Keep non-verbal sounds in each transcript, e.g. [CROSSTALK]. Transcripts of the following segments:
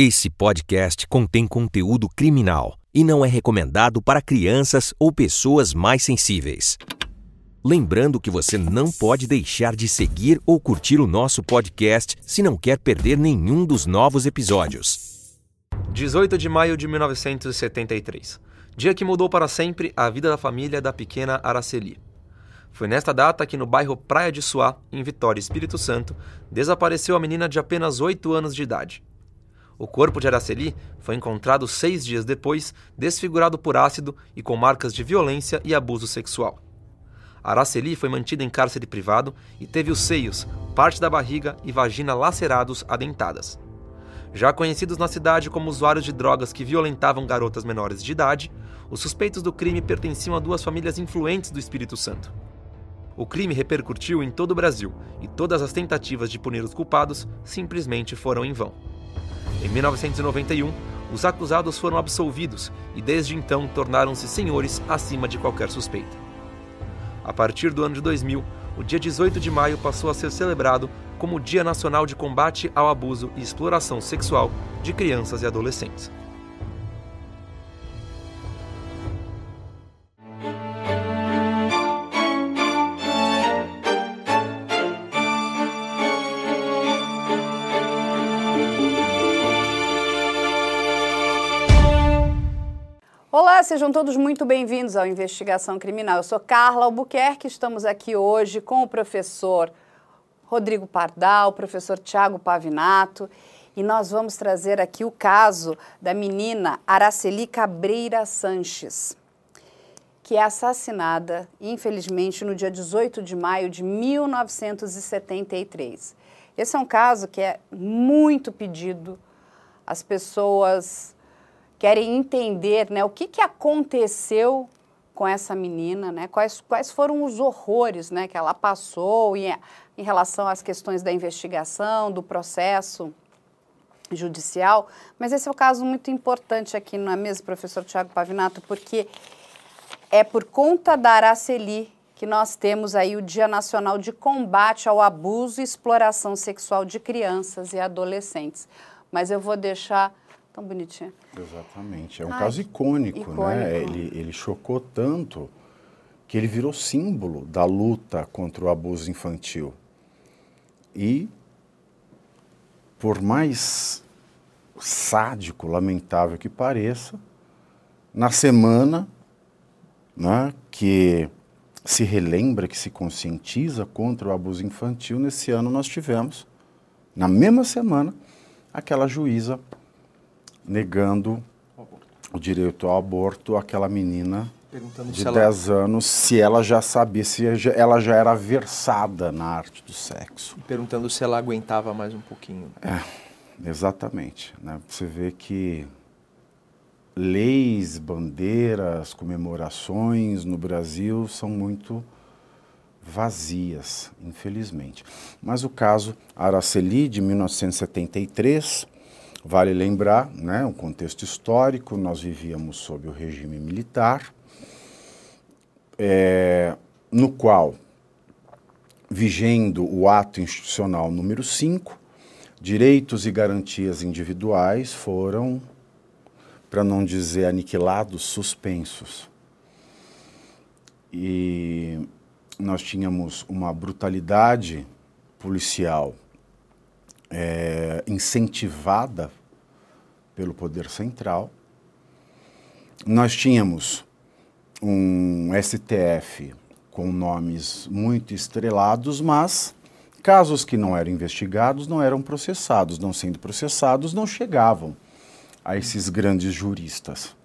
Esse podcast contém conteúdo criminal e não é recomendado para crianças ou pessoas mais sensíveis. Lembrando que você não pode deixar de seguir ou curtir o nosso podcast se não quer perder nenhum dos novos episódios. 18 de maio de 1973. Dia que mudou para sempre a vida da família da pequena Araceli. Foi nesta data que no bairro Praia de Suá, em Vitória, Espírito Santo, desapareceu a menina de apenas 8 anos de idade. O corpo de Araceli foi encontrado seis dias depois, desfigurado por ácido e com marcas de violência e abuso sexual. Araceli foi mantida em cárcere privado e teve os seios, parte da barriga e vagina lacerados adentadas. Já conhecidos na cidade como usuários de drogas que violentavam garotas menores de idade, os suspeitos do crime pertenciam a duas famílias influentes do Espírito Santo. O crime repercutiu em todo o Brasil e todas as tentativas de punir os culpados simplesmente foram em vão. Em 1991, os acusados foram absolvidos e desde então tornaram-se senhores acima de qualquer suspeita. A partir do ano de 2000, o dia 18 de maio passou a ser celebrado como o Dia Nacional de Combate ao Abuso e Exploração Sexual de Crianças e Adolescentes. Olá, sejam todos muito bem-vindos ao Investigação Criminal. Eu sou Carla Albuquerque, estamos aqui hoje com o professor Rodrigo Pardal, o professor Tiago Pavinato, e nós vamos trazer aqui o caso da menina Araceli Cabreira Sanches, que é assassinada, infelizmente, no dia 18 de maio de 1973. Esse é um caso que é muito pedido, as pessoas querem entender né, o que, que aconteceu com essa menina, né, quais, quais foram os horrores né, que ela passou em, em relação às questões da investigação, do processo judicial. Mas esse é um caso muito importante aqui, não é mesmo, professor Tiago Pavinato? Porque é por conta da Araceli que nós temos aí o Dia Nacional de Combate ao Abuso e Exploração Sexual de Crianças e Adolescentes. Mas eu vou deixar tão bonitinha. Exatamente. É um Ai, caso icônico, icônico, né? Ele, ele chocou tanto que ele virou símbolo da luta contra o abuso infantil. E, por mais sádico, lamentável que pareça, na semana né, que se relembra, que se conscientiza contra o abuso infantil, nesse ano nós tivemos, na mesma semana, aquela juíza negando o direito ao aborto àquela menina de 10 ela... anos se ela já sabia, se ela já era versada na arte do sexo. Perguntando se ela aguentava mais um pouquinho. É, exatamente. Né? Você vê que leis, bandeiras, comemorações no Brasil são muito vazias, infelizmente. Mas o caso Araceli, de 1973, Vale lembrar, né, um contexto histórico, nós vivíamos sob o regime militar, é, no qual, vigendo o ato institucional número 5, direitos e garantias individuais foram, para não dizer aniquilados, suspensos. E nós tínhamos uma brutalidade policial é, incentivada pelo poder central. Nós tínhamos um STF com nomes muito estrelados, mas casos que não eram investigados não eram processados, não sendo processados, não chegavam a esses grandes juristas.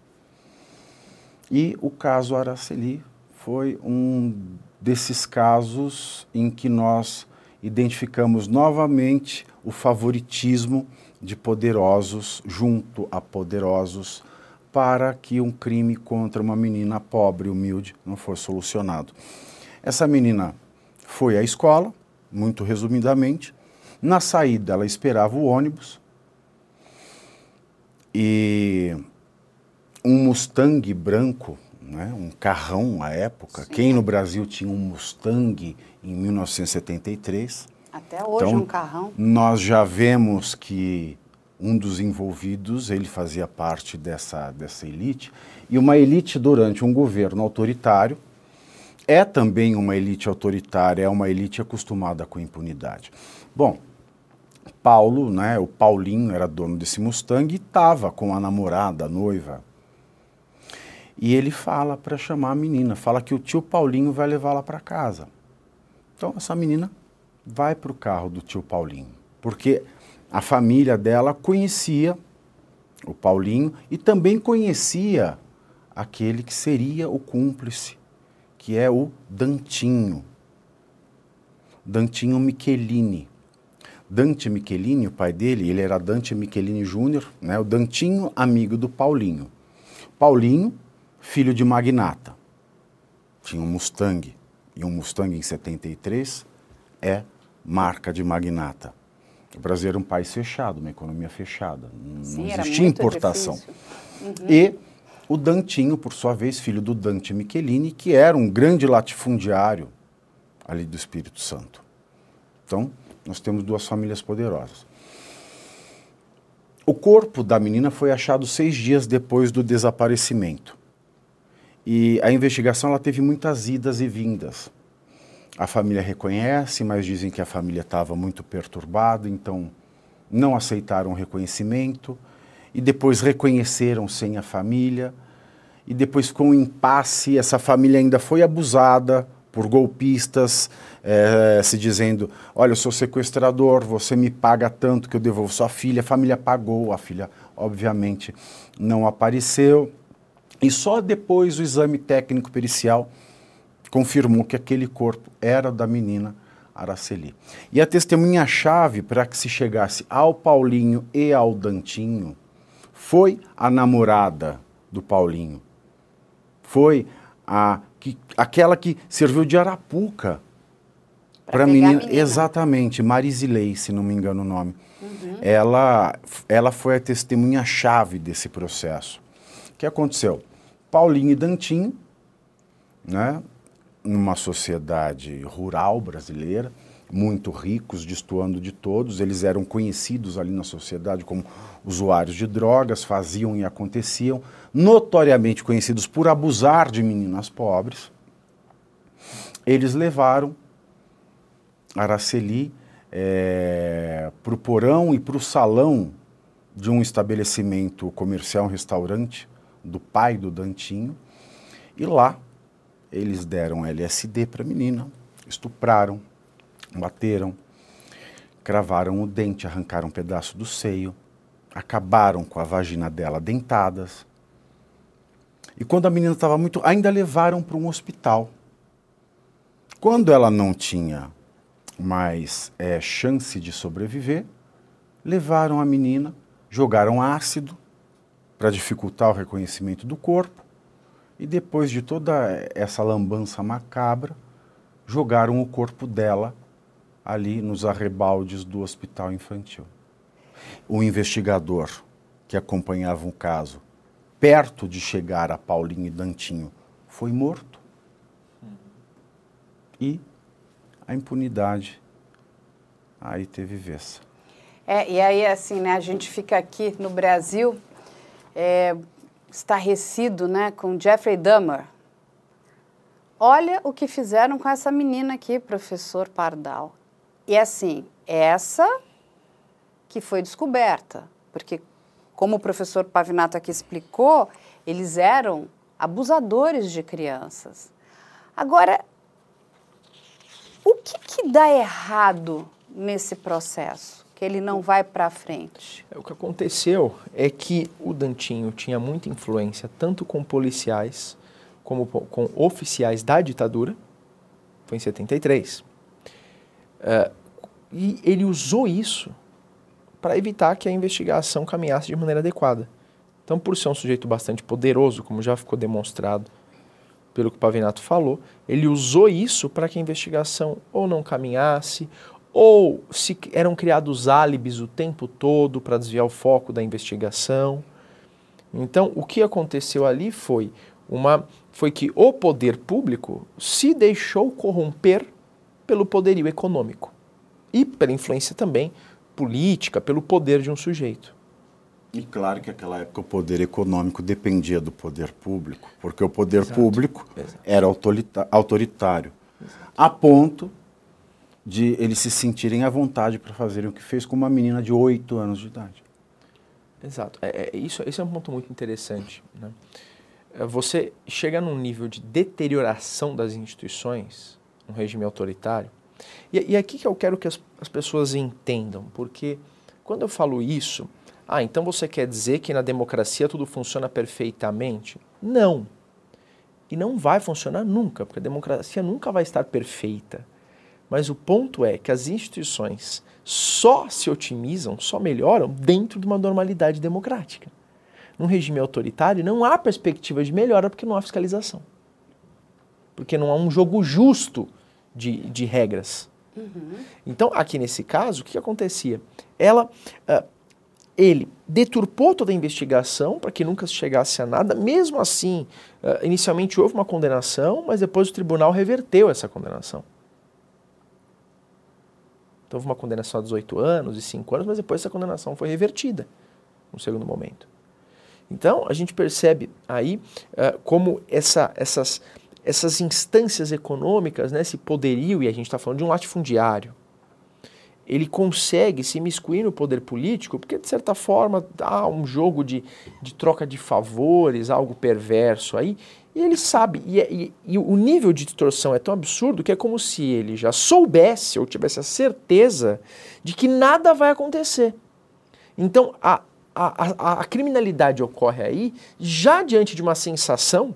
E o caso Araceli foi um desses casos em que nós identificamos novamente o favoritismo de poderosos junto a poderosos para que um crime contra uma menina pobre, humilde, não fosse solucionado. Essa menina foi à escola, muito resumidamente. Na saída, ela esperava o ônibus e um Mustang branco, né, um carrão à época. Sim. Quem no Brasil tinha um Mustang em 1973? Até hoje então, um carrão. Nós já vemos que um dos envolvidos, ele fazia parte dessa, dessa elite, e uma elite durante um governo autoritário é também uma elite autoritária, é uma elite acostumada com impunidade. Bom, Paulo, né, o Paulinho era dono desse Mustang e estava com a namorada, a noiva. E ele fala para chamar a menina, fala que o tio Paulinho vai levá-la para casa. Então essa menina vai para o carro do tio Paulinho, porque a família dela conhecia o Paulinho e também conhecia aquele que seria o cúmplice, que é o Dantinho. Dantinho Michelini. Dante Michelini, o pai dele, ele era Dante Michelini Júnior, né? o Dantinho, amigo do Paulinho. Paulinho, filho de magnata. Tinha um Mustang, e um Mustang em 73 é marca de magnata. O Brasil era um país fechado, uma economia fechada, não existia importação. difícil. E o Dantinho, por sua vez, filho do Dante Michelini, que era um grande latifundiário ali do Espírito Santo. Então, nós temos duas famílias poderosas. O corpo da menina foi achado seis dias depois do desaparecimento. E a investigação ela teve muitas idas e vindas. A família reconhece, mas dizem que a família estava muito perturbada, então não aceitaram o reconhecimento. E depois reconheceram sem a família. E depois, com o impasse, essa família ainda foi abusada por golpistas, é, se dizendo: Olha, eu sou sequestrador, você me paga tanto que eu devolvo sua filha. A família pagou, a filha, obviamente, não apareceu. E só depois o exame técnico pericial confirmou que aquele corpo era da menina Araceli. E a testemunha-chave para que se chegasse ao Paulinho e ao Dantinho foi a namorada do Paulinho. Foi a que, aquela que serviu de arapuca para a menina, menina. Exatamente, Marisilei, se não me engano o nome. Uhum. Ela, ela foi a testemunha-chave desse processo. O que aconteceu? Paulinho e Dantinho, né, numa sociedade rural brasileira, muito ricos, destoando de todos, eles eram conhecidos ali na sociedade como usuários de drogas, faziam e aconteciam, notoriamente conhecidos por abusar de meninas pobres. Eles levaram Araceli é, para o porão e para o salão de um estabelecimento comercial, um restaurante do pai do Dantinho, e lá eles deram LSD para a menina, estupraram, bateram, cravaram o dente, arrancaram um pedaço do seio, acabaram com a vagina dela dentadas. E quando a menina estava muito. ainda levaram para um hospital. Quando ela não tinha mais é, chance de sobreviver, levaram a menina, jogaram ácido para dificultar o reconhecimento do corpo e depois de toda essa lambança macabra, jogaram o corpo dela ali nos arrebaldes do hospital infantil. O investigador que acompanhava o caso, perto de chegar a Paulinho e Dantinho, foi morto. E a impunidade aí teve vez. É, e aí, assim, né, a gente fica aqui no Brasil é, estarrecido né, com Jeffrey Dahmer. Olha o que fizeram com essa menina aqui, professor Pardal. E assim, essa que foi descoberta, porque como o professor Pavinato aqui explicou, eles eram abusadores de crianças. Agora, o que, que dá errado nesse processo? Que ele não vai para frente? É, o que aconteceu é que o Dantinho tinha muita influência tanto com policiais como com oficiais da ditadura, foi em 73. Uh, e ele usou isso para evitar que a investigação caminhasse de maneira adequada. Então, por ser um sujeito bastante poderoso, como já ficou demonstrado pelo que o Pavinato falou, ele usou isso para que a investigação ou não caminhasse, ou se eram criados álibis o tempo todo para desviar o foco da investigação. Então, o que aconteceu ali foi uma foi que o poder público se deixou corromper pelo poderio econômico e pela influência também política, pelo poder de um sujeito. E claro que naquela época o poder econômico dependia do poder público, porque o poder Exato. público Exato. era autoritário, Exato. a ponto de eles se sentirem à vontade para fazerem o que fez com uma menina de 8 anos de idade. Exato. É, é, isso, esse é um ponto muito interessante. Né? É, você chega num nível de deterioração das instituições, um regime autoritário, e, e aqui que eu quero que as, as pessoas entendam, porque quando eu falo isso, ah, então você quer dizer que na democracia tudo funciona perfeitamente? Não. E não vai funcionar nunca, porque a democracia nunca vai estar perfeita. Mas o ponto é que as instituições só se otimizam, só melhoram dentro de uma normalidade democrática. Num regime autoritário não há perspectiva de melhora porque não há fiscalização. Porque não há um jogo justo de, de regras. Uhum. Então, aqui nesse caso, o que acontecia? Ela, uh, ele deturpou toda a investigação para que nunca se chegasse a nada. Mesmo assim, uh, inicialmente houve uma condenação, mas depois o tribunal reverteu essa condenação. Então houve uma condenação a 18 anos e 5 anos, mas depois essa condenação foi revertida no segundo momento. Então a gente percebe aí uh, como essa, essas, essas instâncias econômicas, né, esse poderio, e a gente está falando de um latifundiário, ele consegue se miscuir no poder político, porque de certa forma há um jogo de, de troca de favores, algo perverso aí, e ele sabe, e, é, e, e, o nível de distorção é tão absurdo que é como se ele já soubesse ou tivesse a certeza de que nada vai acontecer. Então a, a, a, a criminalidade ocorre aí já diante de uma sensação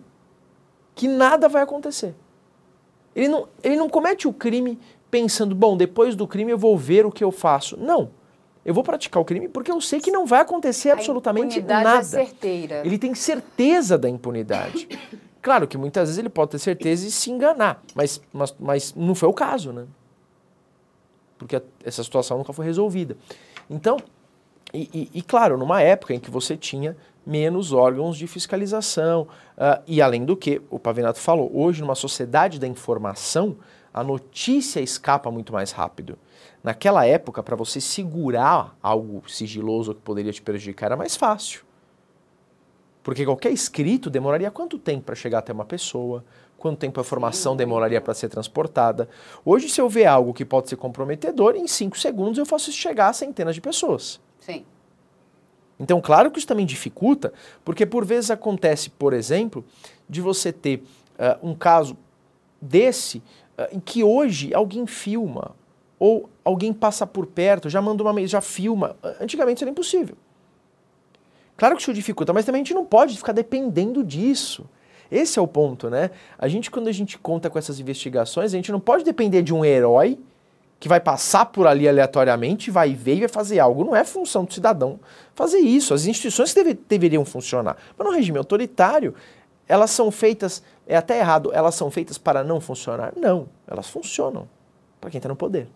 que nada vai acontecer. Ele não, ele não comete o crime pensando, bom, depois do crime eu vou ver o que eu faço. Não. Eu vou praticar o crime porque eu sei que não vai acontecer absolutamente nada. É certeira. Ele tem certeza da impunidade. Claro que muitas vezes ele pode ter certeza e se enganar, mas, mas, mas não foi o caso, né? Porque essa situação nunca foi resolvida. Então, e, e, e, claro, numa época em que você tinha menos órgãos de fiscalização, uh, e além do que, o Pavinato falou, hoje numa sociedade da informação, a notícia escapa muito mais rápido. Naquela época, para você segurar algo sigiloso que poderia te prejudicar, era mais fácil. Porque qualquer escrito demoraria quanto tempo para chegar até uma pessoa? Quanto tempo a informação demoraria para ser transportada? Hoje, se eu ver algo que pode ser comprometedor, em cinco segundos eu faço isso chegar a centenas de pessoas. Sim. Então, claro que isso também dificulta, porque por vezes acontece, por exemplo, de você ter uh, um caso desse uh, em que hoje alguém filma ou alguém passa por perto, já manda uma já filma. Antigamente isso era impossível. Claro que isso dificulta, mas também a gente não pode ficar dependendo disso. Esse é o ponto, né? A gente, quando a gente conta com essas investigações, a gente não pode depender de um herói que vai passar por ali aleatoriamente, vai ver e vai fazer algo. Não é função do cidadão fazer isso. As instituições deve, deveriam funcionar. Mas no regime autoritário, elas são feitas, é até errado, elas são feitas para não funcionar? Não, elas funcionam para quem está no poder.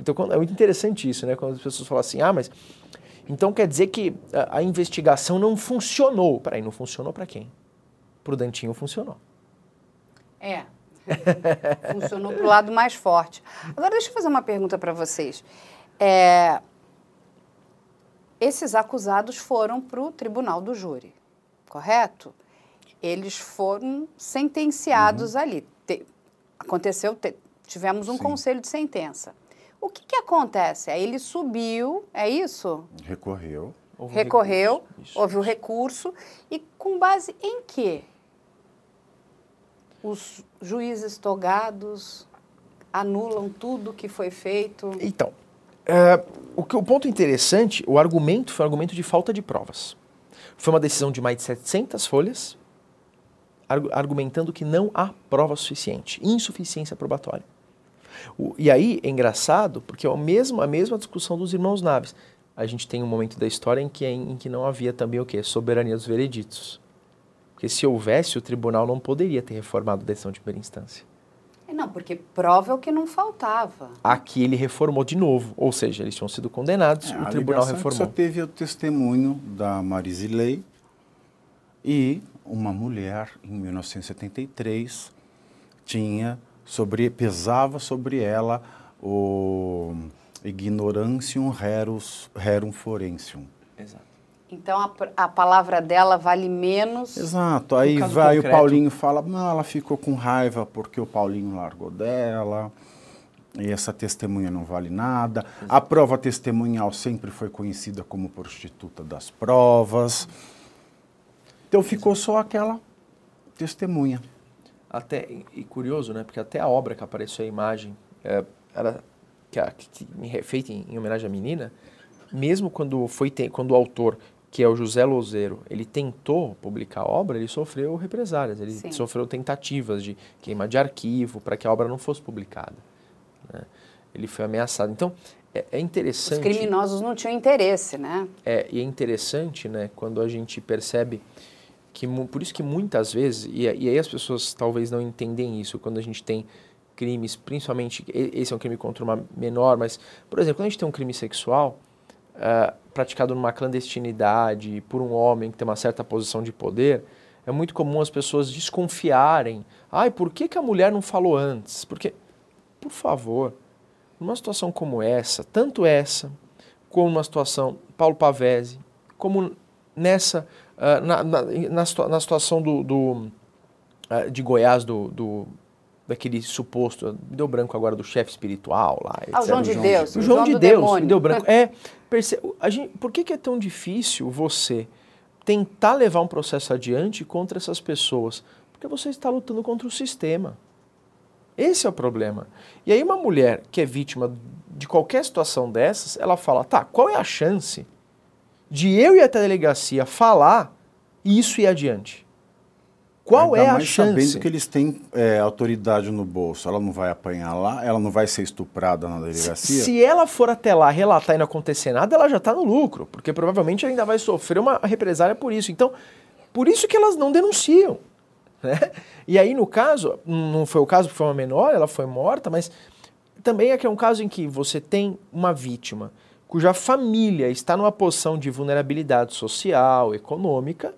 Então é muito interessante isso, né? Quando as pessoas falam assim, ah, mas então quer dizer que a, a investigação não funcionou. Peraí, não funcionou para quem? Para o Dantinho funcionou. É. [LAUGHS] funcionou para o lado mais forte. Agora deixa eu fazer uma pergunta para vocês. É, esses acusados foram para o tribunal do júri, correto? Eles foram sentenciados uhum. ali. Te, aconteceu, te, tivemos um Sim. conselho de sentença. O que, que acontece? Aí ele subiu, é isso? Recorreu. Houve Recorreu, recurso, houve o recurso. E com base em quê? Os juízes togados anulam tudo que foi feito? Então, é, o, que, o ponto interessante, o argumento foi um argumento de falta de provas. Foi uma decisão de mais de 700 folhas, argumentando que não há prova suficiente, insuficiência probatória. O, e aí é engraçado, porque é a mesma, a mesma discussão dos irmãos Naves. A gente tem um momento da história em que, em, em que não havia também o quê? Soberania dos vereditos. Porque se houvesse, o tribunal não poderia ter reformado a decisão de primeira instância. É, não, porque prova é o que não faltava. Aqui ele reformou de novo, ou seja, eles tinham sido condenados, é, o tribunal reformou. Só teve o testemunho da Marisilei e uma mulher, em 1973, tinha sobre, pesava sobre ela o ignorantium rerum forensium, Exato. Então a, a palavra dela vale menos. Exato. Aí vai concreto- o Paulinho fala, não, ela ficou com raiva porque o Paulinho largou dela. E essa testemunha não vale nada. A prova testemunhal sempre foi conhecida como prostituta das provas. Então ficou só aquela testemunha. Até, e curioso, né? Porque até a obra que apareceu a imagem, é, era, que, a- que feita em, em homenagem à menina, mesmo quando foi te- quando o autor, que é o José Lozeiro, ele tentou publicar a obra, ele sofreu represálias, ele Sim. sofreu tentativas de queima de arquivo para que a obra não fosse publicada. né? Ele foi ameaçado. Então, é, é Os interessante. criminosos não tinham interesse, né? É, e é interessante, né, quando a gente percebe que, por isso que muitas vezes, e, e aí as pessoas talvez não entendem isso, quando a gente tem crimes, principalmente, esse é um crime contra uma menor, mas, por exemplo, quando a gente tem um crime sexual ah, praticado numa clandestinidade por um homem que tem uma certa posição de poder, é muito comum as pessoas desconfiarem. Ai, por que, que a mulher não falou antes? Porque, por favor, numa situação como essa, tanto essa, como numa situação Paulo Pavese, como nessa, na, na, na, na situação do, do, ah, de Goiás, do, do, daquele suposto, me deu branco agora, do chefe espiritual lá. Ah, o. João de Deus. O João de Deus, demônio. me deu branco. É, perce... a gente, por que, que é tão difícil você tentar levar um processo adiante contra essas pessoas? Porque você está lutando contra o sistema. Esse é o problema. E aí uma mulher que é vítima de qualquer situação dessas, ela fala, tá, qual é a chance de eu ir até a delegacia falar e isso ir adiante? Qual Ainda é a mais chance? sabendo que eles têm é, autoridade no bolso. Ela não vai apanhar lá, ela não vai ser estuprada na delegacia. Se ela for até lá relatar e não acontecer nada, ela já está no lucro, porque provavelmente ainda vai sofrer uma represália por isso. Então, por isso que elas não denunciam. Né? E aí, no caso, não foi o caso porque foi uma menor, ela foi morta, mas também é que é um caso em que você tem uma vítima cuja família está numa posição de vulnerabilidade social, econômica,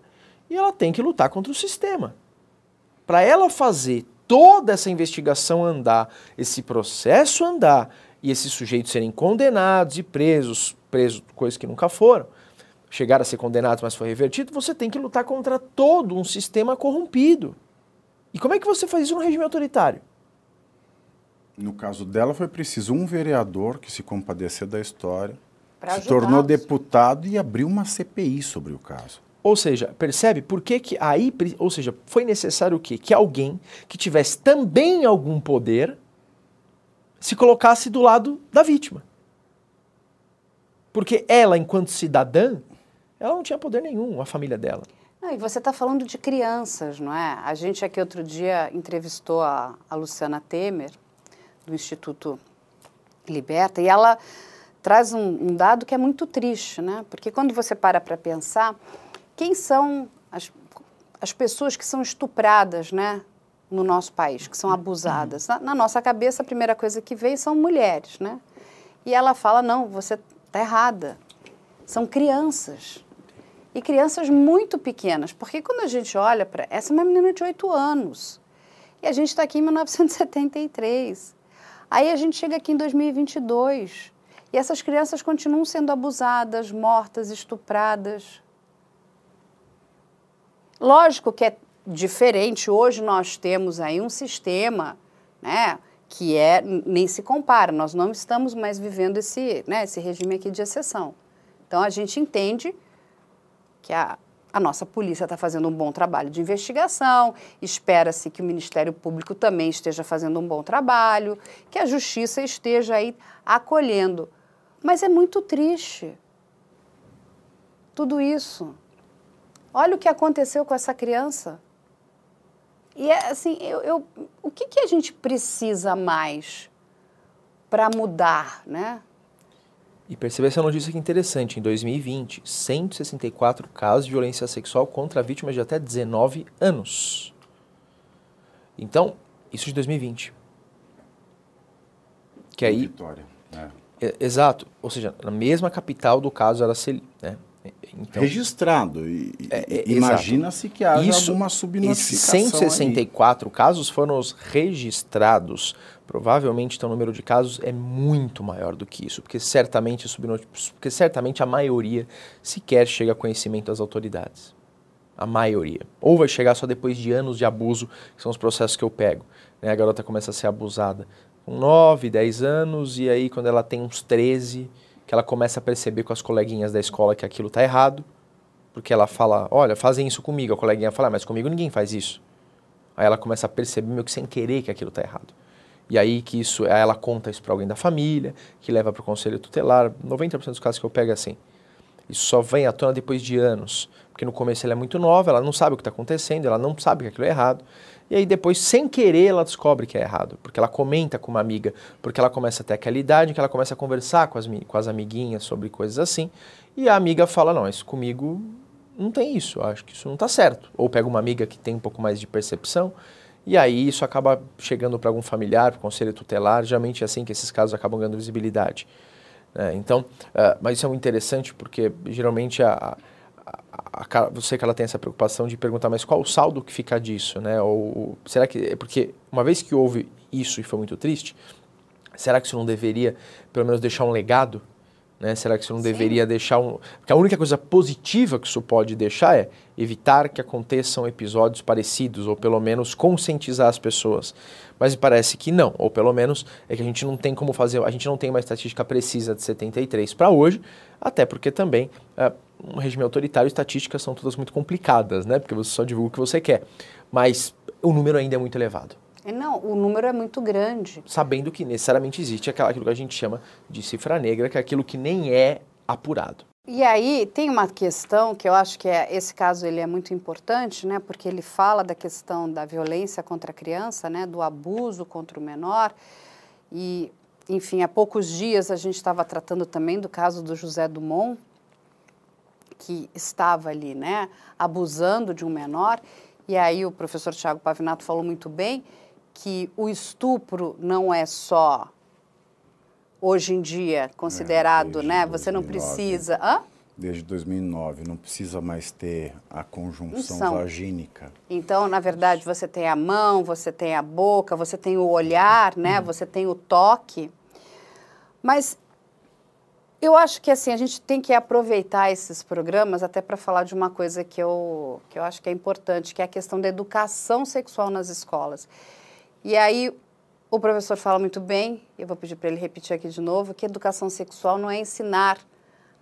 e ela tem que lutar contra o sistema. Para ela fazer toda essa investigação andar, esse processo andar e esses sujeitos serem condenados e presos, presos, coisas que nunca foram, chegaram a ser condenados, mas foi revertido, você tem que lutar contra todo um sistema corrompido. E como é que você faz isso no regime autoritário? No caso dela, foi preciso um vereador que se compadeceu da história, se tornou deputado e abriu uma CPI sobre o caso. Ou seja, percebe por que, que aí, ou seja, foi necessário o quê? Que alguém que tivesse também algum poder se colocasse do lado da vítima. Porque ela, enquanto cidadã, ela não tinha poder nenhum, a família dela. Não, e você está falando de crianças, não é? A gente aqui outro dia entrevistou a, a Luciana Temer, do Instituto Liberta, e ela traz um, um dado que é muito triste, né? Porque quando você para para pensar, quem são as, as pessoas que são estupradas, né? No nosso país, que são abusadas. Na, na nossa cabeça, a primeira coisa que vem são mulheres, né? E ela fala, não, você está errada. São crianças. E crianças muito pequenas, porque quando a gente olha para. Essa é uma menina de 8 anos. E a gente está aqui em 1973. Aí a gente chega aqui em 2022. E essas crianças continuam sendo abusadas, mortas, estupradas. Lógico que é diferente. Hoje nós temos aí um sistema, né? Que é, nem se compara, nós não estamos mais vivendo esse, né, esse regime aqui de exceção. Então a gente entende que a, a nossa polícia está fazendo um bom trabalho de investigação, espera-se que o Ministério Público também esteja fazendo um bom trabalho, que a Justiça esteja aí acolhendo. Mas é muito triste tudo isso. Olha o que aconteceu com essa criança. E é assim, eu, eu- o que, que a gente precisa mais para mudar, né? E perceba essa notícia que interessante. Em 2020, 164 casos de violência sexual contra vítimas de até 19 anos. Então, isso de 2020. Que aí, Vitória. É. exato, ou seja, na mesma capital do caso Araceli, né? Então, registrado. E, é, é, Imagina-se que haja isso, alguma subnotificação. E 164 aí. casos foram os registrados. Provavelmente então, o número de casos é muito maior do que isso, porque certamente, porque certamente a maioria sequer chega a conhecimento das autoridades. A maioria. Ou vai chegar só depois de anos de abuso, que são os processos que eu pego. Né? A garota começa a ser abusada com 9, 10 anos, e aí quando ela tem uns 13 que ela começa a perceber com as coleguinhas da escola que aquilo está errado, porque ela fala, olha, fazem isso comigo. A coleguinha fala, ah, mas comigo ninguém faz isso. Aí ela começa a perceber meio que sem querer que aquilo está errado. E aí que isso, aí ela conta isso para alguém da família, que leva para o conselho tutelar. 90% dos casos que eu pego é assim. Isso só vem à tona depois de anos, porque no começo ela é muito nova, ela não sabe o que está acontecendo, ela não sabe que aquilo é errado. E aí depois, sem querer, ela descobre que é errado, porque ela comenta com uma amiga, porque ela começa a ter aquela idade que ela começa a conversar com as, com as amiguinhas sobre coisas assim, e a amiga fala, não, isso comigo não tem isso, acho que isso não está certo. Ou pega uma amiga que tem um pouco mais de percepção, e aí isso acaba chegando para algum familiar, para conselho tutelar, geralmente é assim que esses casos acabam ganhando visibilidade. É, então, uh, mas isso é muito interessante porque geralmente a a, a, você que ela tem essa preocupação de perguntar, mas qual o saldo que fica disso, né? Ou será que é porque uma vez que houve isso e foi muito triste, será que isso não deveria pelo menos deixar um legado? Né? Será que isso não Sim. deveria deixar um. Porque a única coisa positiva que isso pode deixar é evitar que aconteçam episódios parecidos, ou pelo menos conscientizar as pessoas. Mas me parece que não, ou pelo menos é que a gente não tem como fazer, a gente não tem uma estatística precisa de 73 para hoje, até porque também é, um regime autoritário, estatísticas são todas muito complicadas, né? Porque você só divulga o que você quer. Mas o número ainda é muito elevado. É, não, o número é muito grande. Sabendo que necessariamente existe aquilo que a gente chama de cifra negra, que é aquilo que nem é apurado. E aí tem uma questão que eu acho que é, esse caso ele é muito importante, né? Porque ele fala da questão da violência contra a criança, né? Do abuso contra o menor. E, enfim, há poucos dias a gente estava tratando também do caso do José Dumont, que estava ali, né? Abusando de um menor. E aí o professor Tiago Pavinato falou muito bem que o estupro não é só hoje em dia considerado, é, né? Você 2009, não precisa. Hã? Desde 2009, não precisa mais ter a conjunção vagínica. Então, na verdade, você tem a mão, você tem a boca, você tem o olhar, né? Hum. Você tem o toque. Mas eu acho que assim a gente tem que aproveitar esses programas até para falar de uma coisa que eu, que eu acho que é importante, que é a questão da educação sexual nas escolas. E aí o professor fala muito bem, eu vou pedir para ele repetir aqui de novo, que educação sexual não é ensinar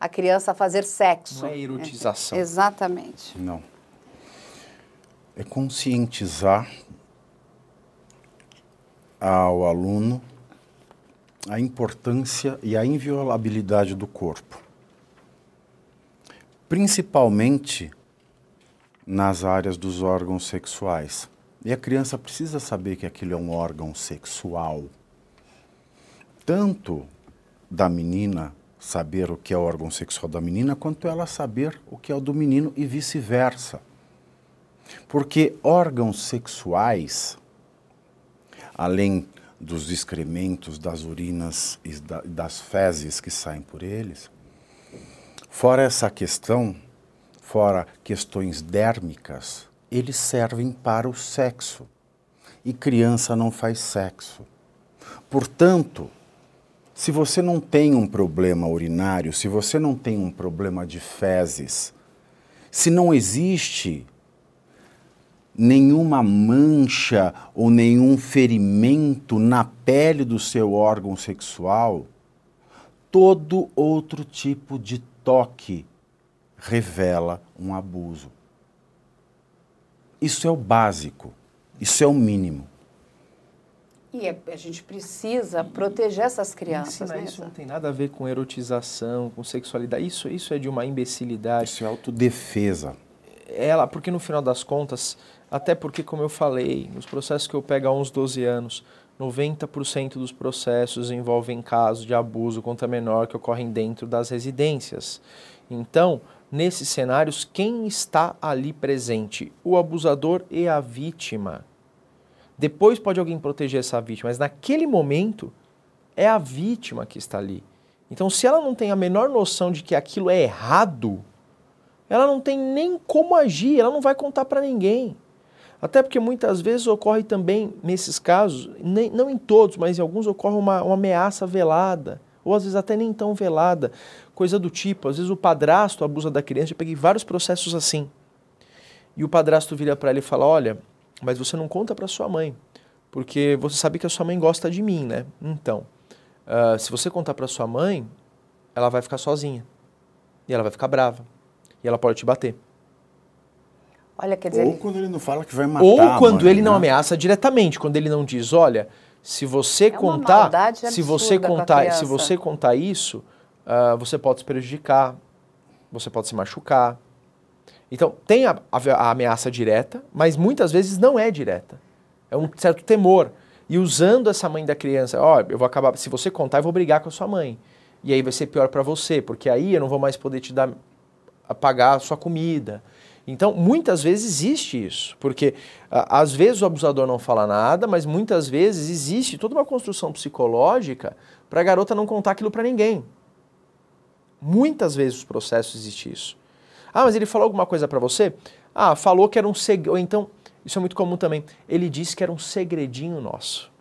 a criança a fazer sexo. Não é erotização. É, exatamente. Não. É conscientizar ao aluno a importância e a inviolabilidade do corpo. Principalmente nas áreas dos órgãos sexuais. E a criança precisa saber que aquilo é um órgão sexual. Tanto da menina saber o que é o órgão sexual da menina, quanto ela saber o que é o do menino e vice-versa. Porque órgãos sexuais, além dos excrementos, das urinas e das fezes que saem por eles, fora essa questão, fora questões dérmicas, eles servem para o sexo. E criança não faz sexo. Portanto, se você não tem um problema urinário, se você não tem um problema de fezes, se não existe nenhuma mancha ou nenhum ferimento na pele do seu órgão sexual, todo outro tipo de toque revela um abuso. Isso é o básico, isso é o mínimo. E é, a gente precisa proteger essas crianças. né? Isso não tem nada a ver com erotização, com sexualidade. Isso, isso é de uma imbecilidade. Isso é autodefesa. Ela, porque no final das contas, até porque, como eu falei, nos processos que eu pego há uns 12 anos, 90% dos processos envolvem casos de abuso contra menor que ocorrem dentro das residências. Então, nesses cenários, quem está ali presente? O abusador e a vítima. Depois pode alguém proteger essa vítima, mas naquele momento é a vítima que está ali. Então, se ela não tem a menor noção de que aquilo é errado, Ela não tem nem como agir, ela não vai contar para ninguém. Até porque muitas vezes ocorre também, nesses casos, nem, não em todos, mas em alguns ocorre uma, uma ameaça velada, ou às vezes até nem tão velada, coisa do tipo. Às vezes o padrasto abusa da criança, eu peguei vários processos assim. E o padrasto vira para ele e fala: Olha, mas você não conta para sua mãe, porque você sabe que a sua mãe gosta de mim, né? Então, uh, se você contar para sua mãe, ela vai ficar sozinha. E ela vai ficar brava. E ela pode te bater. Olha, quer dizer. Ou quando ele não fala que vai matar. Ou quando mãe, ele não né? ameaça diretamente, quando ele não diz, olha, se você É contar, se você absurda com a contar, se você contar isso, ah, você pode se prejudicar, você pode se machucar. Então tem a, a- a ameaça direta, mas muitas vezes não é direta. É um certo temor. E usando essa mãe da criança, ó, eu vou acabar, se você contar, eu vou brigar com a sua mãe. E aí vai ser pior para você, porque aí eu não vou mais poder te dar pagar a sua comida. Então, muitas vezes existe isso, porque às vezes o abusador não fala nada, mas muitas vezes existe toda uma construção psicológica para a garota não contar aquilo para ninguém. Muitas vezes os processos existe isso. Ah, mas ele falou alguma coisa para você? Ah, falou que era um segredo. Ou então, isso é muito comum também, ele disse que era um segredinho nosso.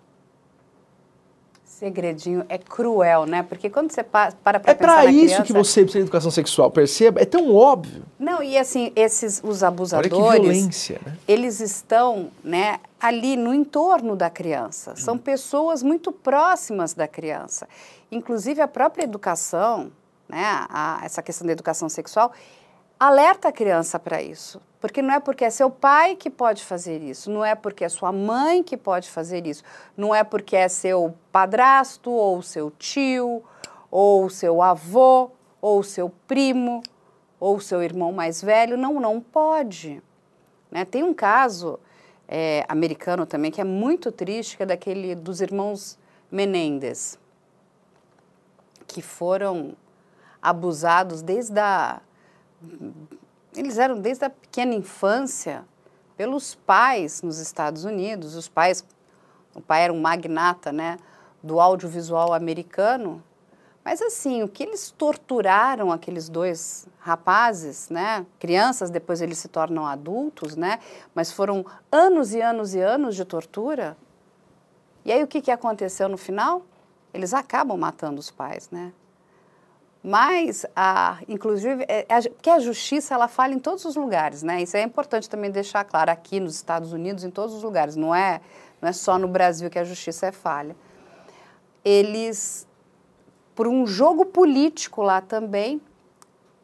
Segredinho é cruel, né? Porque quando você pa- para pra É pensar para isso criança... que você precisa de educação sexual, perceba? É tão óbvio. Não, e assim, esses, os Olha abusadores... que violência, né? eles estão né, ali no entorno da criança. São pessoas muito próximas da criança. Inclusive, a própria educação, né, a- essa questão da educação sexual, alerta a criança para isso. Porque não é porque é seu pai que pode fazer isso, não é porque é sua mãe que pode fazer isso, não é porque é seu padrasto, ou seu tio, ou seu avô, ou seu primo, ou seu irmão mais velho. Não, não pode. Né? Tem um caso é, americano também que é muito triste, que é daquele dos irmãos Menendez, que foram abusados desde a eles eram desde a pequena infância pelos pais nos Estados Unidos. Os pais, o pai era um magnata, né, do audiovisual americano. Mas assim, o que eles torturaram aqueles dois rapazes, né, crianças, depois eles se tornam adultos, né, mas foram anos e anos e anos de tortura. E aí o que, que aconteceu no final? Eles acabam matando os pais, né? Mas, a, inclusive, é, a, porque a justiça ela falha em todos os lugares, né? Isso é importante também deixar claro aqui nos Estados Unidos, em todos os lugares. Não é, não é só no Brasil que a justiça é falha. Eles, por um jogo político lá também,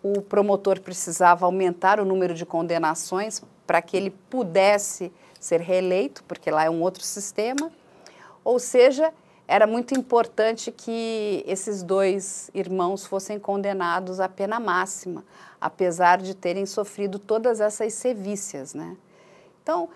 o promotor precisava aumentar o número de condenações para que ele pudesse ser reeleito, porque lá é um outro sistema. Ou seja, era muito importante que esses dois irmãos fossem condenados à pena máxima, apesar de terem sofrido todas essas sevícias, né? Então,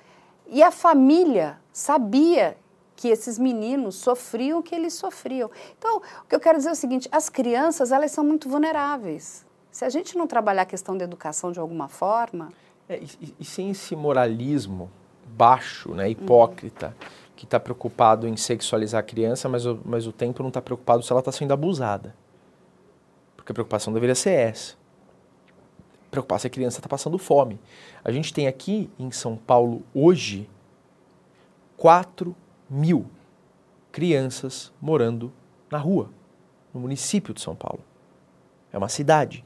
e a família sabia que esses meninos sofriam o que eles sofriam. Então, o que eu quero dizer é o seguinte, as crianças, elas são muito vulneráveis. Se a gente não trabalhar a questão da educação de alguma forma, É, e, e- sem esse moralismo baixo, né, hipócrita, que está preocupado em sexualizar a criança, mas, o- mas o tempo não está preocupado se ela está sendo abusada. Porque a preocupação deveria ser essa. Preocupar se a criança está passando fome. A gente tem aqui em São Paulo hoje 4 mil crianças morando na rua, no município de São Paulo. É uma cidade.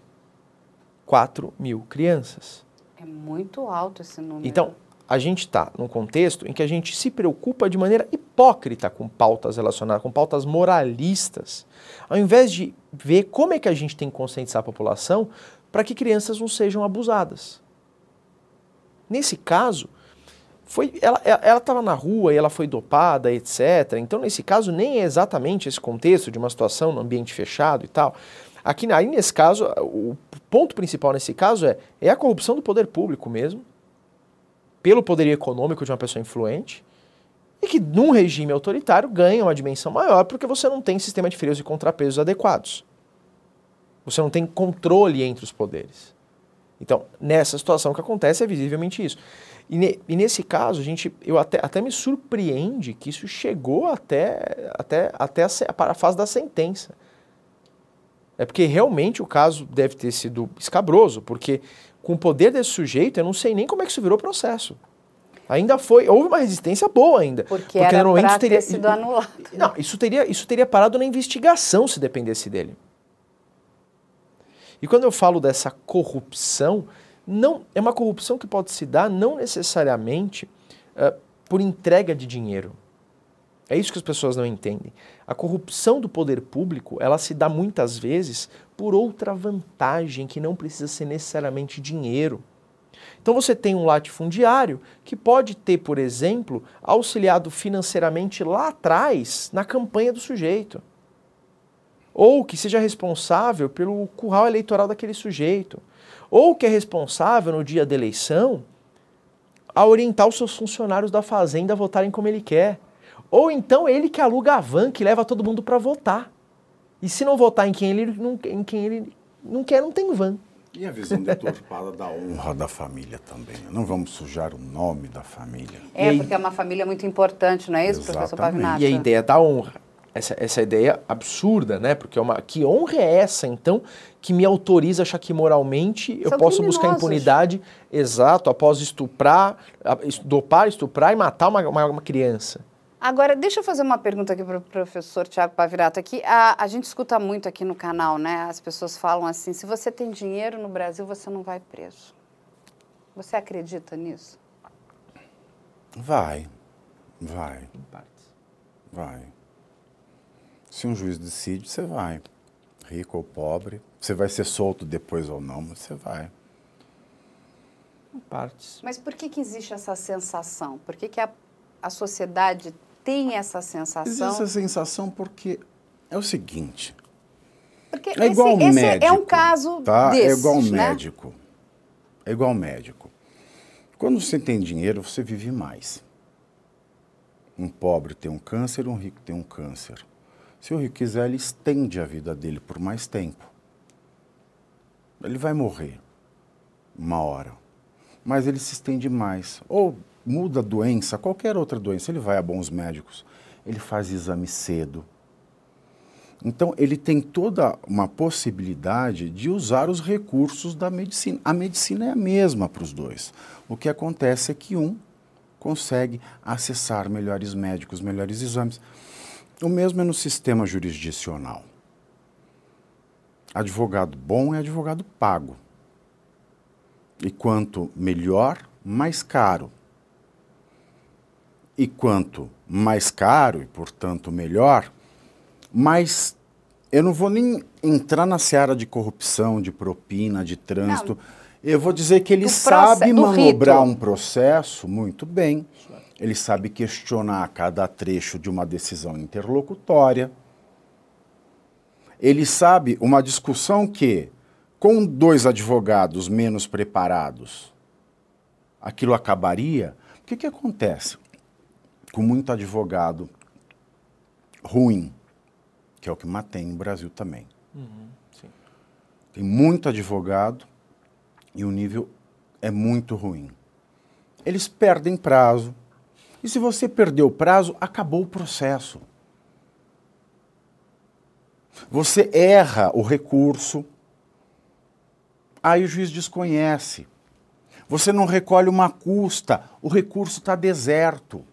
4 mil crianças. é muito alto esse número. Então, a gente está num contexto em que a gente se preocupa de maneira hipócrita com pautas relacionadas, com pautas moralistas, ao invés de ver como é que a gente tem que conscientizar a população para que crianças não sejam abusadas. Nesse caso, foi, ela estava na rua e ela foi dopada, etc. Então, nesse caso, nem é exatamente esse contexto de uma situação no ambiente fechado e tal. Aqui, aí, nesse caso, o ponto principal nesse caso é, é a corrupção do poder público mesmo, pelo poderio econômico de uma pessoa influente, e que num regime autoritário ganha uma dimensão maior porque você não tem sistema de freios e contrapesos adequados. Você não tem controle entre os poderes. Então, nessa situação que acontece é visivelmente isso. E, ne- e nesse caso, a gente, eu até, até me surpreende que isso chegou até, até, até a, a fase da sentença. É porque realmente o caso deve ter sido escabroso, porque Com o poder desse sujeito, eu não sei nem como é que isso virou processo. Ainda foi, houve uma resistência boa ainda. Porque, porque era para ter sido anulado. Não, isso teria, isso teria parado na investigação se dependesse dele. E quando eu falo dessa corrupção, não é uma corrupção que pode se dar não necessariamente uh, por entrega de dinheiro. É isso que as pessoas não entendem. A corrupção do poder público, ela se dá muitas vezes por outra vantagem que não precisa ser necessariamente dinheiro. Então você tem um latifundiário que pode ter, por exemplo, auxiliado financeiramente lá atrás na campanha do sujeito. Ou que seja responsável pelo curral eleitoral daquele sujeito. Ou que é responsável no dia da eleição a orientar os seus funcionários da fazenda a votarem como ele quer. Ou então ele que aluga a van que leva todo mundo para votar. E se não votar em quem ele não, em quem ele não quer, não tem van. E a visão deturpada da honra da família também. Não vamos sujar o nome da família. É, porque é uma família muito importante, não é isso, Exatamente. professor Pavinato? E a ideia da honra. Essa, essa ideia absurda, né? Porque é uma, que honra é essa, então, que me autoriza a achar que moralmente eu posso buscar impunidade, exato, após estuprar, dopar, estuprar e matar uma, uma, uma criança? Agora, deixa eu fazer uma pergunta aqui para o professor Tiago Pavirato. Aqui, a, a gente escuta muito aqui no canal, né? As pessoas falam assim, se você tem dinheiro no Brasil, você não vai preso. Você acredita nisso? Vai, vai. Em partes. Vai. Se um juiz decide, você vai. Rico ou pobre. Você vai ser solto depois ou não, mas você vai. Em partes. Mas por que, que existe essa sensação? Por que, que a, a sociedade tem essa sensação? Existe essa sensação porque é o seguinte. Porque é esse, igual esse médico, é um caso tá? desses, É igual né? médico. É igual médico. Quando você tem dinheiro, você vive mais. Um pobre tem um câncer, um rico tem um câncer. Se o rico quiser, ele estende a vida dele por mais tempo. Ele vai morrer uma hora, mas ele se estende mais. Ou muda a doença, qualquer outra doença, ele vai a bons médicos, ele faz exame cedo. Então, ele tem toda uma possibilidade de usar os recursos da medicina. A medicina é a mesma para os dois. O que acontece é que um consegue acessar melhores médicos, melhores exames. O mesmo é no sistema jurisdicional. Advogado bom é advogado pago. E quanto melhor, mais caro. E quanto mais caro e, portanto, melhor, mais. Eu não vou nem entrar na seara de corrupção, de propina, de trânsito. Não. Eu vou dizer que ele sabe manobrar um processo muito bem. Ele sabe questionar cada trecho de uma decisão interlocutória. Ele sabe uma discussão que, com dois advogados menos preparados, aquilo acabaria. O que, que acontece? Com muito advogado ruim, que é o que mais tem no Brasil também. Uhum, tem muito advogado e o nível é muito ruim. Eles perdem prazo. E se você perdeu o prazo, acabou o processo. Você erra o recurso, aí o juiz desconhece. Você não recolhe uma custa, o recurso está deserto.